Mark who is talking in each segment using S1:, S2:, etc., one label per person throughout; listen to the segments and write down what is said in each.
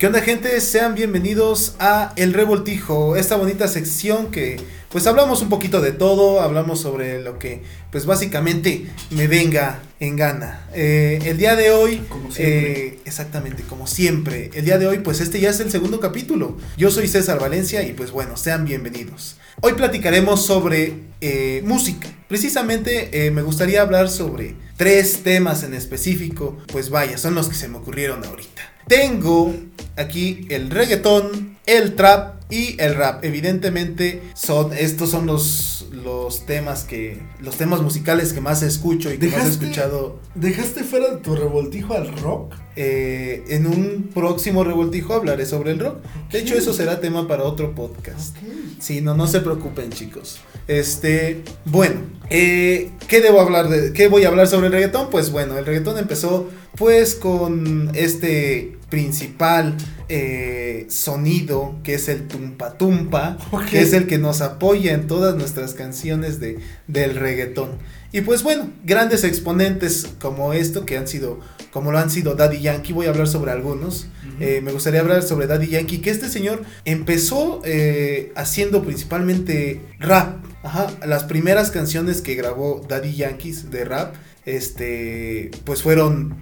S1: ¿Qué onda gente? Sean bienvenidos a El Revoltijo, esta bonita sección que pues hablamos un poquito de todo, hablamos sobre lo que pues básicamente me venga en gana. Eh, el día de hoy,
S2: Como siempre.
S1: eh, exactamente como siempre, el día de hoy pues este ya es el segundo capítulo. Yo soy César Valencia y pues bueno, sean bienvenidos. Hoy platicaremos sobre eh, música. Precisamente eh, me gustaría hablar sobre tres temas en específico, pues vaya, son los que se me ocurrieron ahorita. Tengo aquí el reggaetón, el trap y el rap. Evidentemente son estos son los los temas que los temas musicales que más escucho y que más he
S2: ¿Dejaste-
S1: escuchado
S2: ¿Dejaste fuera de tu revoltijo al rock?
S1: eh, en un próximo revoltijo hablaré sobre el rock. De hecho eso será tema para otro podcast. Sí, no, no se preocupen, chicos. Este, bueno, eh, ¿qué debo hablar de, qué voy a hablar sobre el reggaetón? Pues bueno, el reggaetón empezó, pues, con este principal eh, sonido que es el tumpa tumpa, que es el que nos apoya en todas nuestras canciones de, del reggaetón. Y pues bueno, grandes exponentes como esto que han sido, como lo han sido Daddy Yankee, voy a hablar sobre algunos. Eh, me gustaría hablar sobre Daddy Yankee, que este señor empezó eh, haciendo principalmente rap. Ajá, las primeras canciones que grabó Daddy Yankees de rap, este, pues fueron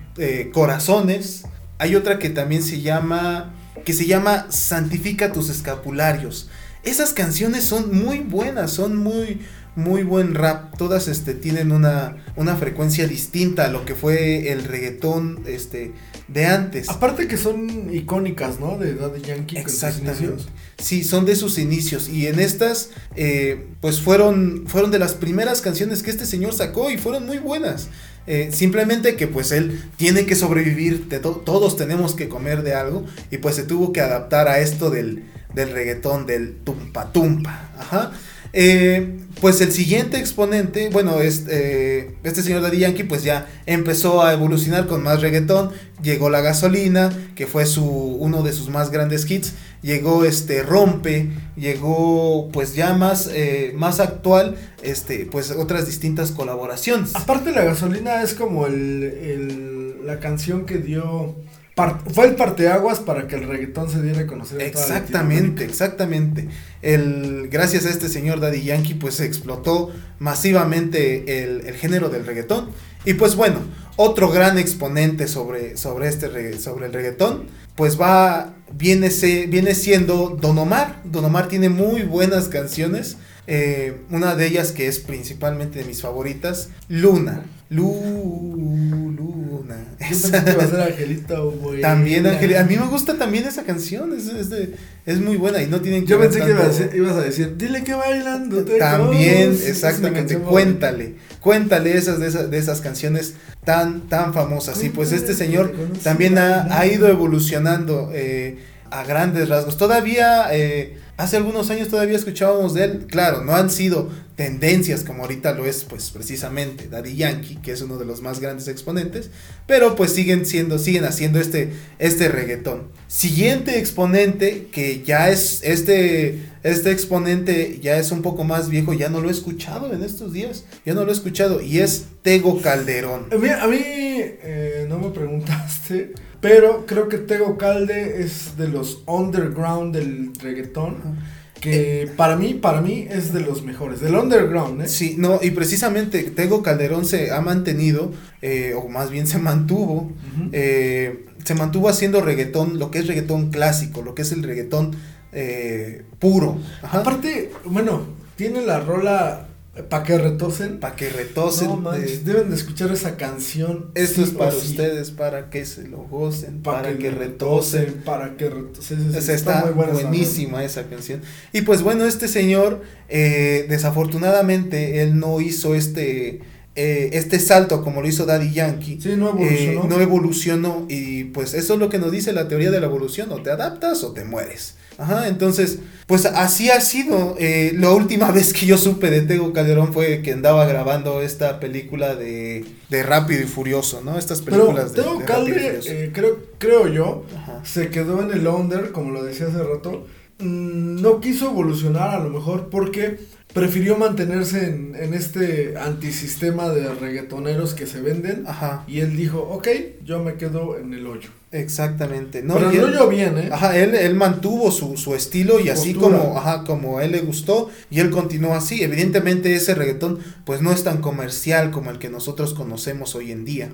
S1: Corazones. Hay otra que también se llama, que se llama Santifica tus escapularios. Esas canciones son muy buenas, son muy, muy buen rap. Todas este, tienen una, una frecuencia distinta a lo que fue el reggaetón este, de antes.
S2: Aparte que son icónicas, ¿no? De Daddy Yankee sus
S1: Exactamente.
S2: inicios.
S1: Sí, son de sus inicios. Y en estas, eh, pues fueron, fueron de las primeras canciones que este señor sacó y fueron muy buenas. Eh, simplemente que pues él tiene que sobrevivir, todos tenemos que comer de algo y pues se tuvo que adaptar a esto del, del reggaetón, del tumpa tumpa. Ajá. Eh, pues el siguiente exponente, bueno, es, eh, este señor Daddy Yankee pues ya empezó a evolucionar con más reggaetón, llegó la gasolina, que fue su, uno de sus más grandes hits, llegó este Rompe, llegó pues ya más, eh, más actual, este, pues otras distintas colaboraciones.
S2: Aparte la gasolina es como el, el- la canción que dio... fue el parteaguas para que el reggaetón se diera a conocer.
S1: Exactamente, exactamente. El, gracias a este señor Daddy Yankee, pues se explotó masivamente el, el género del reggaetón. Y pues bueno, otro gran exponente sobre, sobre, este, sobre el reggaetón, pues va, viene, se, viene siendo Don Omar. Don Omar tiene muy buenas canciones. eh, una de ellas que es principalmente de mis favoritas, Luna. Lu, Luna.
S2: Yo pensé que iba a ser Angelito, güey.
S1: También Ángel, a mí me gusta también esa canción, es, es, de- es muy buena y no tienen
S2: Yo
S1: ver
S2: pensé que iba a
S1: tanto-
S2: decir- ibas a decir, dile que bailando te
S1: También,
S2: gozo". Es una
S1: exactamente, cuéntale, cuéntale esas de, esas de esas canciones tan, tan famosas. Y pues este señor también ha, ha ido evolucionando eh, a grandes rasgos. Todavía, eh, hace algunos años todavía escuchábamos de él. Claro, no han sido tendencias como ahorita lo es, pues precisamente Daddy Yankee, que es uno de los más grandes exponentes. Pero pues siguen siendo, siguen haciendo este, este reggaetón. Siguiente exponente, que ya es este, este exponente ya es un poco más viejo, ya no lo he escuchado en estos días. Ya no lo he escuchado. Y es Tego Calderón.
S2: A mí, a mí, eh, no me preguntaste, pero creo que Tego Calde es de los underground del reggaetón. Que para mí, para mí es de los mejores. Del underground, ¿eh?
S1: Sí, no, y precisamente Tego Calderón se ha mantenido, eh, o más bien se mantuvo, eh, se mantuvo haciendo reggaetón, lo que es reggaetón clásico, lo que es el reggaetón eh, puro. Ajá.
S2: Aparte, bueno, tiene la rola para que retosen.
S1: Para que retosen.
S2: No manches,
S1: eh,
S2: deben de escuchar esa canción.
S1: esto
S2: sí
S1: es para
S2: sí.
S1: ustedes, para que se lo gocen,
S2: Pa'
S1: para, que, retosen.
S2: Para que retosen. Sí, sí,
S1: O
S2: sí,
S1: sea, está
S2: muy buena esa
S1: buenísima esa canción. Y pues bueno, este señor, eh, desafortunadamente, él no hizo este, eh, este salto como lo hizo Daddy Yankee.
S2: Sí, no
S1: Eh,
S2: evolucionó.
S1: no evolucionó y pues eso es lo que nos dice la teoría de la evolución, o te adaptas o te mueres. Ajá, entonces, pues así ha sido. Eh, la última vez que yo supe de Tego Calderón fue que andaba grabando esta película de, de Rápido y Furioso, ¿no? Estas
S2: Pero
S1: películas de,
S2: Tego
S1: de Rápido y
S2: Calde,
S1: Furioso.
S2: eh, creo, creo yo,
S1: Ajá.
S2: se quedó en el under, como lo decía hace rato. Mm, No quiso evolucionar a lo mejor porque prefirió mantenerse en, en este antisistema de reggaetoneros que se venden.
S1: Ajá.
S2: Y él dijo, ok, yo me quedo en el hoyo.
S1: Exactamente. No,
S2: Pero
S1: y
S2: no
S1: él-
S2: yo bien, ¿eh?
S1: Ajá, él, él mantuvo su, su estilo y
S2: Su
S1: así
S2: postura.
S1: como, ajá, como a él le gustó y él continuó así. Evidentemente ese reggaetón pues no es tan comercial como el que nosotros conocemos hoy en día.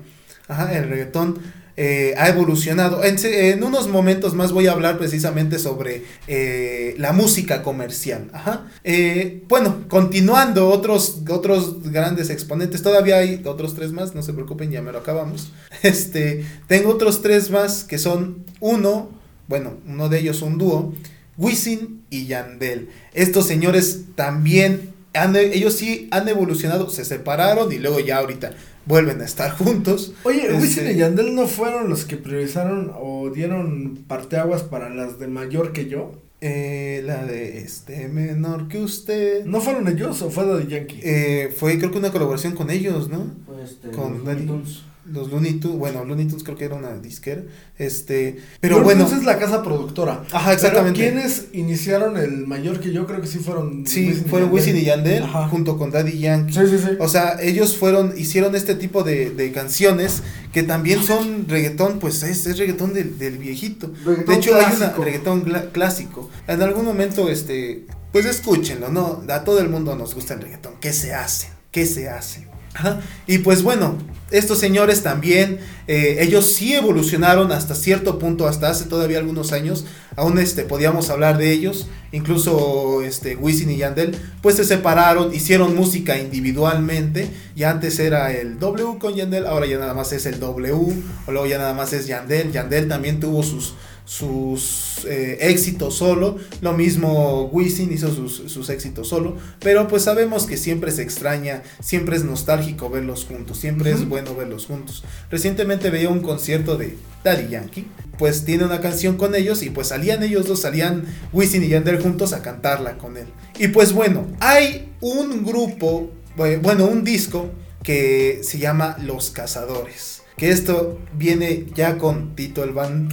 S1: Ajá, el reggaetón eh, ha evolucionado. En, en unos momentos más voy a hablar precisamente sobre eh, la música comercial. Ajá. Eh, bueno, continuando otros, otros grandes exponentes. Todavía hay otros tres más, no se preocupen, ya me lo acabamos. Este, tengo otros tres más que son uno, bueno, uno de ellos un dúo, Wisin y Yandel. Estos señores también, han, ellos sí han evolucionado, se separaron y luego ya ahorita vuelven a estar juntos.
S2: Oye,
S1: Este-
S2: Wisin y Yandel no fueron los que priorizaron o dieron parteaguas para las de mayor que yo.
S1: Eh, la de este menor que usted.
S2: ¿No fueron ellos o fue de Yankee?
S1: Eh, fue creo que una colaboración con ellos, ¿no?
S3: Pues, este,
S1: Con
S3: los
S1: Daddy. Los Looney Tunes, bueno, Looney Tunes creo que era una disquera. Este, pero bueno.
S2: Entonces la casa productora.
S1: Ajá, exactamente.
S2: Pero ¿quiénes iniciaron el mayor que yo? Creo que sí fueron.
S1: Sí, fueron Wisin y Yandel
S2: Ajá.
S1: junto con Daddy Yankee.
S2: Sí, sí, sí.
S1: O sea, ellos fueron, hicieron este tipo de, de canciones que también son reggaetón, pues es, es reggaetón del, del viejito.
S2: Reggaetón
S1: de hecho, hay
S2: clásico.
S1: un reggaetón clásico. En algún momento, este, pues escúchenlo, ¿no? A todo el mundo nos gusta el reggaetón. ¿Qué se hace? ¿Qué se hace? Y pues bueno, estos señores también, eh, ellos sí evolucionaron hasta cierto punto, hasta hace todavía algunos años, aún este, podíamos hablar de ellos, incluso este, Wisin y Yandel, pues se separaron, hicieron música individualmente, ya antes era el W con Yandel, ahora ya nada más es el W, o luego ya nada más es Yandel, Yandel también tuvo sus sus eh, éxitos solo, lo mismo Wisin hizo sus, sus éxitos solo, pero pues sabemos que siempre se extraña, siempre es nostálgico verlos juntos, siempre es bueno verlos juntos. Recientemente veía un concierto de Daddy Yankee, pues tiene una canción con ellos y pues salían ellos dos, salían Wisin y Yandel juntos a cantarla con él. Y pues bueno, hay un grupo, eh, bueno, un disco que se llama Los Cazadores. Que esto viene ya con Tito el, Ban-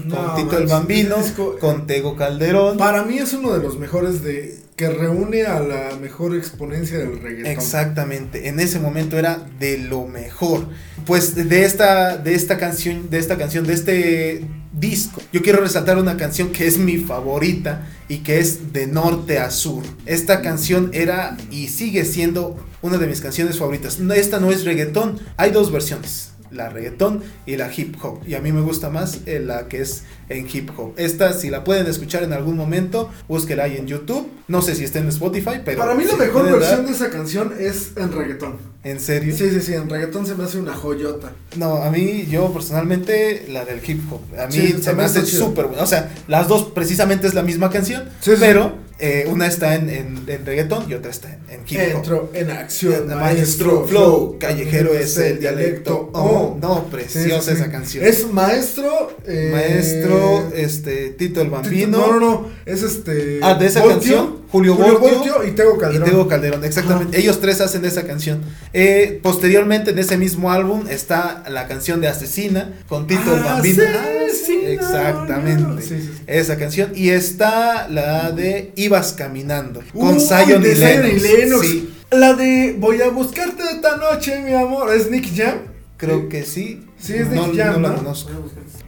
S1: con el Bambino,
S2: disco-
S1: con Tego Calderón.
S2: Para mí es uno de los mejores de que reúne a la mejor exponencia del reggaetón.
S1: Exactamente, en ese momento era de lo mejor. Pues de esta, de esta canción, de esta canción, de este disco, yo quiero resaltar una canción que es mi favorita y que es de norte a sur. Esta canción era y sigue siendo una de mis canciones favoritas. Esta no es reggaetón, hay dos versiones. La reggaetón y la hip hop. Y a mí me gusta más eh, la que es en hip hop. Esta, si la pueden escuchar en algún momento, búsquela ahí en YouTube. No sé si está en Spotify, pero.
S2: Para mí la
S1: si
S2: mejor versión
S1: dar-
S2: de esa canción es en reggaetón.
S1: ¿En serio?
S2: Sí, sí, sí, en reggaetón se me hace una joyota.
S1: No, a mí, yo personalmente, la del hip hop. A mí
S2: Sí,
S1: se me hace súper buena. O sea, las dos precisamente es la misma canción,
S2: Sí, sí.
S1: pero eh, una está en, en, en reggaetón y otra está en, en hip hop.
S2: Entro en acción,
S1: Maestro
S2: maestro,
S1: flow, callejero es el dialecto. Oh, no, preciosa esa canción.
S2: Es maestro. eh,
S1: Maestro, este, Tito el Bambino.
S2: No, no, no. Es este.
S1: Ah, de esa
S2: Voltio,
S1: canción, Julio Voltio
S2: y Tego
S1: Y
S2: Calderón.
S1: Tego Calderón, exactamente. Ellos tres hacen esa canción. Eh, posteriormente, en ese mismo álbum, está la canción de Asesina con Tito
S2: Ah,
S1: Bambino.
S2: Asesina,
S1: Exactamente.
S2: Sí.
S1: Esa canción. Y está la de Ibas Caminando con Zion
S2: de
S1: y Lennox.
S2: y Lennox.
S1: Sí,
S2: La de Voy a buscarte esta noche, mi amor. ¿Es Nick Jam?
S1: Creo que sí.
S2: Sí, es
S1: no,
S2: Jam,
S1: no la
S2: ¿no?
S1: conozco.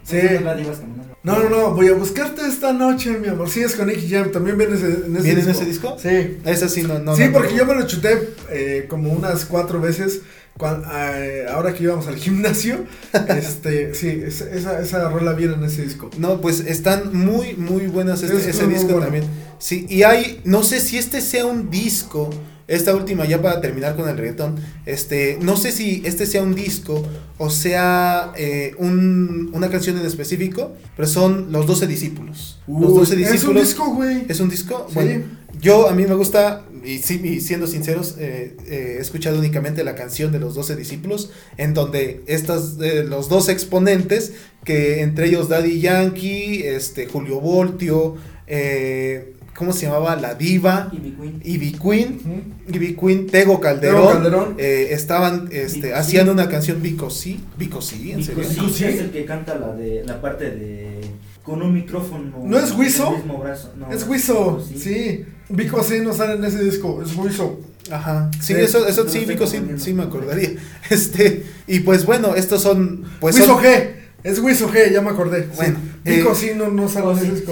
S2: Sí.
S3: De.
S2: No, no, no. Voy a buscarte esta noche, mi amor. Sí, es con Nick Jam. También viene ese, en ese
S1: ¿Viene en
S2: disco.
S1: ese disco?
S2: Sí.
S1: Esa sí no, no
S2: sí,
S1: no,
S2: porque yo me lo chuté eh, como unas cuatro veces. cuan- eh, ahora que íbamos al gimnasio, este, sí, esa, esa, esa rola viene en ese disco.
S1: No, pues están muy, muy buenas este-
S2: Es
S1: ese disco
S2: bueno.
S1: también. Sí, y hay, no sé si este sea un disco, esta última ya para terminar con el reggaetón, este, no sé si este sea un disco o sea eh, un- una canción en específico, pero son Los Doce Discípulos. los
S2: Uy,
S1: Doce
S2: es un
S1: Discípulos.
S2: disco, güey.
S1: ¿Es un disco?
S2: Sí.
S1: Bueno, yo a mí me gusta, y sí, y siendo sinceros, eh, eh, he escuchado únicamente la canción de los 12 discípulos, en donde estas, los dos exponentes, que entre ellos Daddy Yankee, este, Julio Voltio, eh, ¿cómo se llamaba? La Diva,
S3: Y mi Queen.
S1: Ivy Queen. Ivy Queen, Tego Calderón,
S2: Tego Calderón.
S1: eh, estaban, este,
S3: Vico, sí.
S1: una canción Vico sí, Vico sí, en
S3: Vico
S1: serio.
S3: sí,
S2: Vico sí.
S3: es el que canta la de la parte de con un micrófono.
S2: ¿No es Wiso?
S3: No,
S2: es Wiso,
S3: Vico
S2: sí. Vico sí no sale en ese disco, es Wiso.
S1: Ajá, sí,
S2: Sí,
S1: eso, eso sí, Vico, sí, sí me acordaría. Este, y pues bueno, estos son, pues
S2: Wiso
S1: son-
S2: G. Es Wiso G, ya me acordé.
S1: Bueno,
S2: sí. Vico
S1: eh,
S2: sí no, no sabe
S3: Oh, sí, sí.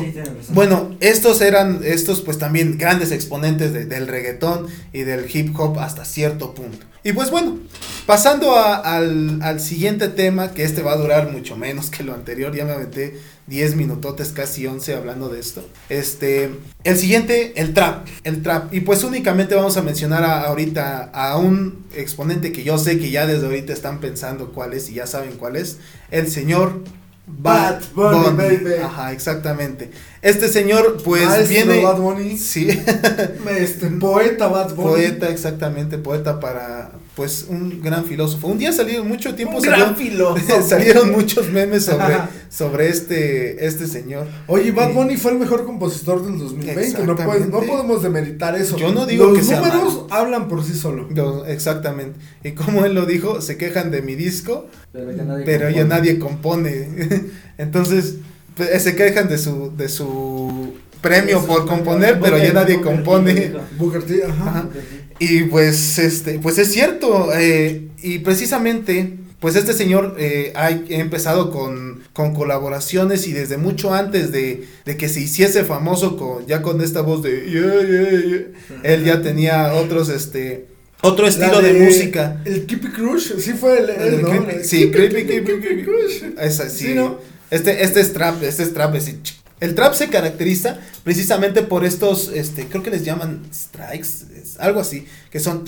S1: Bueno, estos eran, estos pues también grandes exponentes de- del reggaetón y del hip hop hasta cierto punto. Y pues bueno, pasando a- al, al siguiente tema, que este va a durar mucho menos que lo anterior, ya me aventé 10 minutotes, casi 11 hablando de esto. Este, el siguiente, el trap, el trap. Y pues únicamente vamos a mencionar a- ahorita a un exponente que yo sé que ya desde ahorita están pensando cuál es y ya saben cuál es, el señor Bad
S2: Bad Bunny, baby.
S1: Ajá, exactamente. Este señor, pues
S2: Maestro
S1: viene.
S2: Bad Bunny.
S1: Sí,
S2: poeta Bad Bunny.
S1: poeta, exactamente, poeta para, pues, un gran filósofo. Un día salieron mucho tiempo,
S2: Un
S1: salieron,
S2: gran filósofo.
S1: salieron muchos memes sobre, sobre este, este señor.
S2: Oye, Bad
S1: Sí.
S2: Bunny fue el mejor compositor del 2020. No, puedes- no podemos demeritar eso.
S1: Yo no digo
S2: Los
S1: que sea
S2: números hablan por sí solo.
S1: Yo- exactamente. Y como él lo dijo, se quejan de mi disco,
S3: Pero ya nadie
S1: pero ya
S3: compone.
S1: nadie compone. Entonces, pues, se quejan de su, de su premio por componer, pero ya nadie compone.
S2: Booker T, ajá.
S1: Ajá. Y pues este, pues es cierto, eh, y precisamente, pues este señor eh, ha empezado con, con colaboraciones y desde mucho antes de, de que se hiciese famoso con, ya con esta voz de "Yeah, yeah, yeah", él ya tenía otros, este, otro estilo de, música.
S2: El Keepy Crush, sí fue el,
S1: El
S2: ¿no?
S1: Creepy-
S2: El
S1: sí, Creepy, Creepy,
S2: Crush.
S1: Esa, sí.
S2: Sí, ¿no?
S1: Este, este es trap, este es trap, ch- El trap se caracteriza precisamente por estos, este, creo que les llaman strikes, es algo así, que son,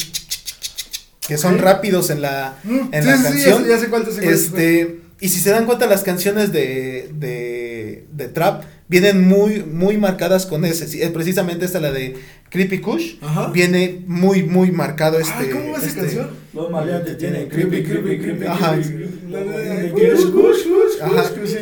S1: que son rápidos en la,
S2: Mm,
S1: en
S2: sí,
S1: la
S2: sí,
S1: canción.
S2: ya sé sé.
S1: Este, y si se dan cuenta, las canciones de, de, de trap vienen muy, muy marcadas con ese. eh, precisamente esta, la de Creepy Kush,
S2: Ajá.
S1: viene muy, muy marcado este.
S2: Ay, ¿cómo va esa
S1: este-
S2: canción?
S3: Los maleantes tienen creepy, creepy, creepy,
S1: Ajá.
S3: creepy.
S2: Kush,
S1: Ajá.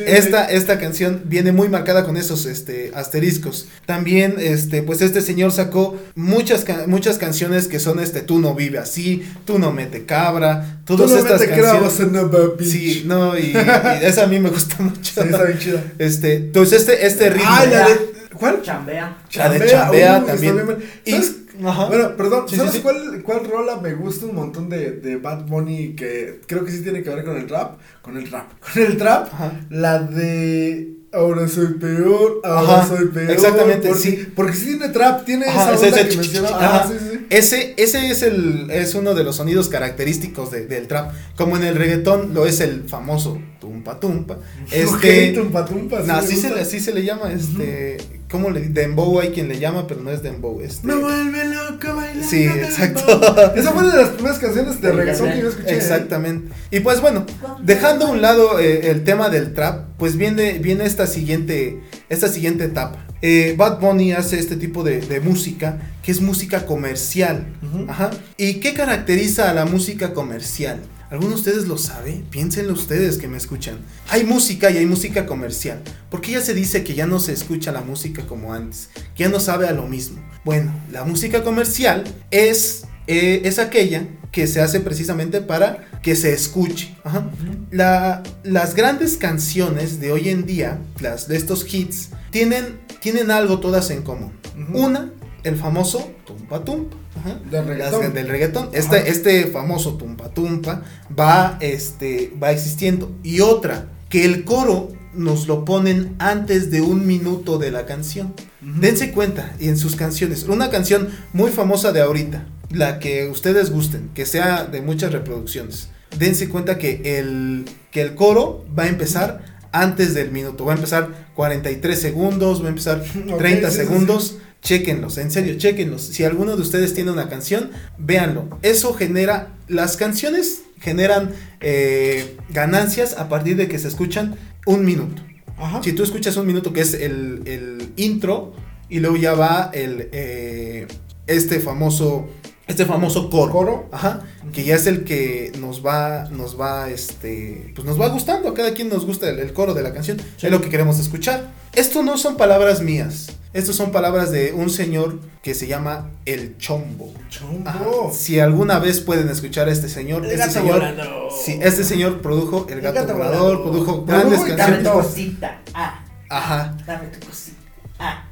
S1: Esta, esta canción viene muy marcada con esos este, asteriscos. También, este, pues este señor sacó muchas, muchas canciones que son este, tú no vive así, tú no mete cabra,
S2: Tú
S1: todas
S2: no
S1: estas
S2: te grabas
S1: canciones.
S2: en.
S1: Sí, no, y, y esa a mí me gusta mucho.
S2: Sí, está bien chida.
S1: Este, entonces este, este ritmo.
S2: Ay, la de. ¿Cuál?
S3: Chambea.
S1: La de Chambea también. Y-
S2: ¿Sabes?
S1: Ajá.
S2: Bueno, perdón,
S1: Sí,
S2: ¿sabes
S1: sí, sí.
S2: Cuál, cuál rola me gusta un montón de, de Bad Bunny que creo que sí tiene que ver con el rap? Con el rap. Con el trap.
S1: Ajá.
S2: La de Ahora soy peor, ahora
S1: Ajá,
S2: soy peor.
S1: exactamente,
S2: porque,
S1: sí.
S2: Porque sí tiene trap, tiene esa onda que Ajá,
S1: ajá.
S2: sí, sí.
S1: Ese, ese es el, es uno de los sonidos característicos de- del trap. Como en el reggaetón lo es el famoso tumpa tumpa. Este.
S2: Ok, tumpa, tumpa, sí
S1: no, así se, le- así se le llama, este. ¿Cómo le Dembow hay quien le llama, pero no es Dembow. Este.
S2: Me vuelve loco bailando.
S1: Sí, exacto.
S2: Esa fue una de las primeras canciones de reggaetón que yo escuché. ¿eh?
S1: Exactamente. Y pues bueno, dejando a un lado eh, el tema del trap, pues viene, viene esta siguiente, esta siguiente etapa. Eh, Bad Bunny hace este tipo de, de música que es música comercial. Ajá. ¿Y qué caracteriza a la música comercial? ¿Alguno de ustedes lo sabe? Piénsenlo ustedes que me escuchan. Hay música y hay música comercial. ¿Por qué ya se dice que ya no se escucha la música como antes? Que ya no sabe a lo mismo. Bueno, la música comercial es, eh, es aquella que se hace precisamente para que se escuche. Ajá. La- las grandes canciones de hoy en día, las de estos hits, tienen, tienen algo todas en común. Una, el famoso tumpa tumpa. Ajá.
S2: Del reggaetón.
S1: Las- del reggaetón.
S2: Ajá.
S1: Este, este famoso tumpa tumpa va, este, va existiendo. Y otra, que el coro nos lo ponen antes de un minuto de la canción. Dense cuenta, y en sus canciones, una canción muy famosa de ahorita, la que ustedes gusten, que sea de muchas reproducciones. Dense cuenta que el, que el coro va a empezar antes del minuto, va a empezar 43 segundos, va a empezar
S2: Ok,
S1: 30
S2: sí, sí,
S1: segundos. Chequenlos, en serio, chequenlos. Si alguno de ustedes tiene una canción, véanlo. Eso genera, las canciones generan eh, ganancias a partir de que se escuchan un minuto.
S2: Ajá.
S1: Si tú escuchas un minuto que es el, el intro y luego ya va el eh, este famoso este famoso coro,
S2: Coro.
S1: ajá, que ya es el que nos va nos va este pues nos va gustando, a cada quien nos gusta el, el coro de la canción,
S3: Sí.
S1: es lo que queremos escuchar. Esto no son palabras mías. Estos son palabras de un señor que se llama El Chombo.
S2: Chombo.
S1: Ajá. Si alguna vez pueden escuchar a este señor,
S2: El
S1: este
S2: gato
S1: señor,
S2: volando.
S1: sí, este señor produjo El
S2: El
S1: Gato,
S2: gato
S1: Volador,
S2: volador.
S1: produjo grandes
S2: y
S3: Dame
S1: canciones.
S3: tu cosita. Ah,
S1: Ajá.
S3: dame tu cosita.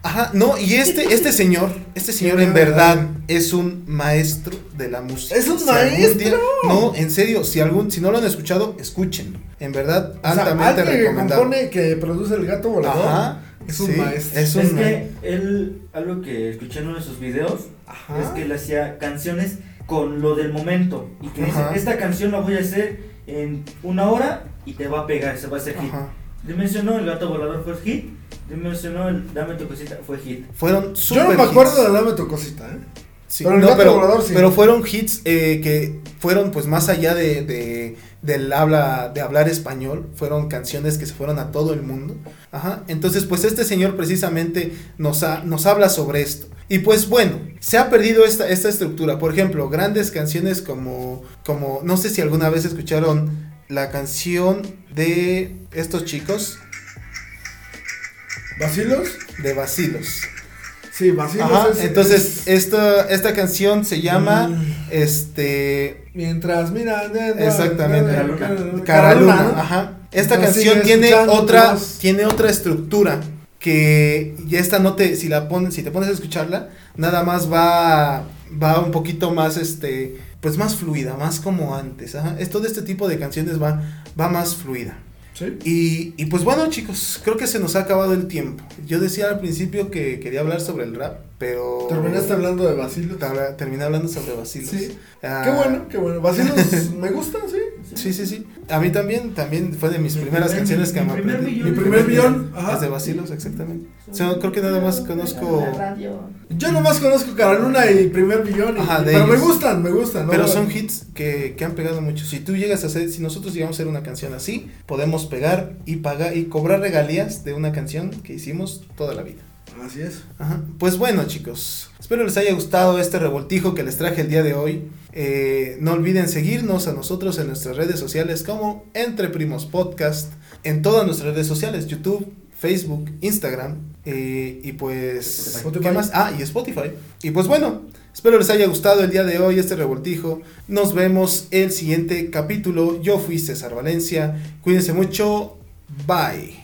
S1: Ajá, no, y este, este señor, este señor en verdad es un maestro de la música.
S2: ¿Es un
S1: Si
S2: maestro?
S1: día- no, en serio, si algún, si no lo han escuchado, escúchenlo. En verdad,
S2: O sea,
S1: altamente
S2: que
S1: recomendado.
S2: compone, que produce el gato volador.
S1: Ajá.
S2: es un
S1: sí,
S2: maestro.
S1: Es un
S3: Es que él, algo que escuché en uno de sus videos,
S2: Ajá.
S3: es que él hacía canciones con lo del momento. Y que dice,
S1: Ajá.
S3: esta canción la voy a hacer en una hora y te va a pegar, se va a hacer hit.
S1: Ajá.
S3: Dimensionó el gato volador fue hit. Dimensionó el dame tu cosita fue hit.
S1: Fueron
S2: Yo
S1: super
S2: no me acuerdo
S1: hits.
S2: de Dame tu cosita, ¿eh?
S1: Sí,
S2: Pero el
S1: no,
S2: gato
S1: pero,
S2: volador sí.
S1: pero fueron hits eh, que fueron pues más allá de, de- del habla de hablar español, fueron canciones que se fueron a todo el mundo. Ajá. Entonces, pues este señor precisamente nos, ha- nos habla sobre esto. Y pues bueno, se ha perdido esta, esta estructura. Por ejemplo, grandes canciones como, como, no sé si alguna vez escucharon la canción de estos chicos,
S2: ¿Vacilos?
S1: de Basilos.
S2: Sí, Vacilos
S1: Ajá,
S2: es-
S1: entonces
S2: es-
S1: esta, esta canción se llama,
S2: Mm.
S1: este,
S2: Mientras, mira. de- de-
S1: Exactamente.
S2: de-
S3: Caraluna.
S1: Ajá. Esta canción tiene otra, tiene otra estructura que y esta no te, si la pones, si te pones a escucharla, nada más va, va un poquito más, este, pues más fluida, más como antes, ajá. Es todo este tipo de canciones va, va más fluida.
S2: Sí.
S1: Y, y pues bueno chicos, creo que se nos ha acabado el tiempo. Yo decía al principio que quería hablar sobre el rap, pero...
S2: Terminaste hablando de.
S1: Habla- Terminé hablando sobre vacilos.
S2: Sí.
S1: Ah,
S2: Qué bueno, qué bueno. Vacilos me gusta, sí.
S1: Sí, sí, sí. A mí también, también fue de mis
S3: Mi
S1: primeras
S3: primer-
S1: canciones que
S3: mi
S1: me
S3: primer
S1: aprendí.
S3: millón.
S2: Mi primer millón.
S1: Las
S2: Ajá.
S1: de vacilos, exactamente. O sea, creo que nada más conozco...
S2: Yo nomás conozco Caraluna y Primer Millón. y-
S1: Ajá, de
S2: pero me gustan, me gustan. ¿no?
S1: Pero son hits que, que han pegado mucho. Si tú llegas a hacer, si nosotros llegamos a hacer una canción así, podemos pegar y pagar y cobrar regalías de una canción que hicimos toda la vida.
S2: Así es.
S1: Ajá. Pues bueno, chicos, espero les haya gustado este revoltijo que les traje el día de hoy. Eh, no olviden seguirnos a nosotros en nuestras redes sociales como Entre Primos Podcast, en todas nuestras redes sociales, YouTube, Facebook, Instagram, eh, y pues,
S2: Spotify.
S1: ¿qué más? Ah, y Spotify. Y pues bueno, espero les haya gustado el día de hoy este revoltijo. Nos vemos el siguiente capítulo. Yo fui César Valencia. Cuídense mucho. Bye.